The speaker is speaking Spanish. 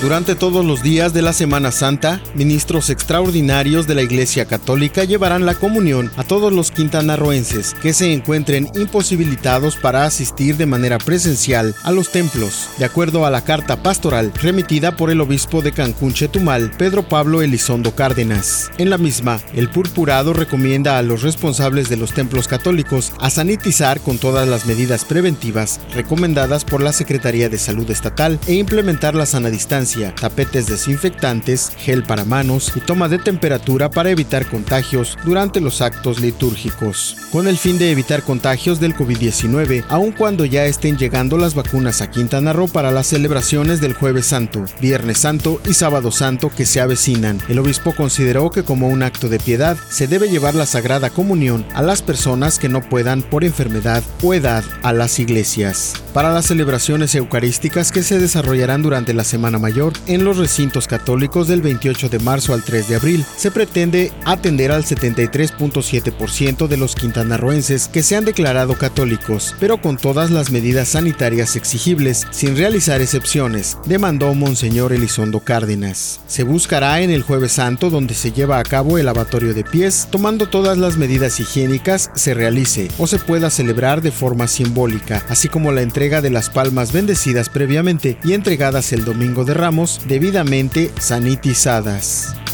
Durante todos los días de la Semana Santa, ministros extraordinarios de la Iglesia Católica llevarán la comunión a todos los quintanarroenses que se encuentren imposibilitados para asistir de manera presencial a los templos, de acuerdo a la carta pastoral remitida por el obispo de Cancún Chetumal, Pedro Pablo Elizondo Cárdenas. En la misma, el purpurado recomienda a los responsables de los templos católicos a sanitizar con todas las medidas preventivas recomendadas por la Secretaría de Salud Estatal e implementar la sana distancia tapetes desinfectantes, gel para manos y toma de temperatura para evitar contagios durante los actos litúrgicos. Con el fin de evitar contagios del COVID-19, aun cuando ya estén llegando las vacunas a Quintana Roo para las celebraciones del Jueves Santo, Viernes Santo y Sábado Santo que se avecinan, el obispo consideró que como un acto de piedad se debe llevar la Sagrada Comunión a las personas que no puedan por enfermedad o edad a las iglesias. Para las celebraciones eucarísticas que se desarrollarán durante la Semana Mayor, en los recintos católicos del 28 de marzo al 3 de abril. Se pretende atender al 73.7% de los quintanarroenses que se han declarado católicos, pero con todas las medidas sanitarias exigibles, sin realizar excepciones, demandó Monseñor Elizondo Cárdenas. Se buscará en el Jueves Santo, donde se lleva a cabo el lavatorio de pies, tomando todas las medidas higiénicas, se realice o se pueda celebrar de forma simbólica, así como la entrega de las palmas bendecidas previamente y entregadas el domingo de Debidamente sanitizadas.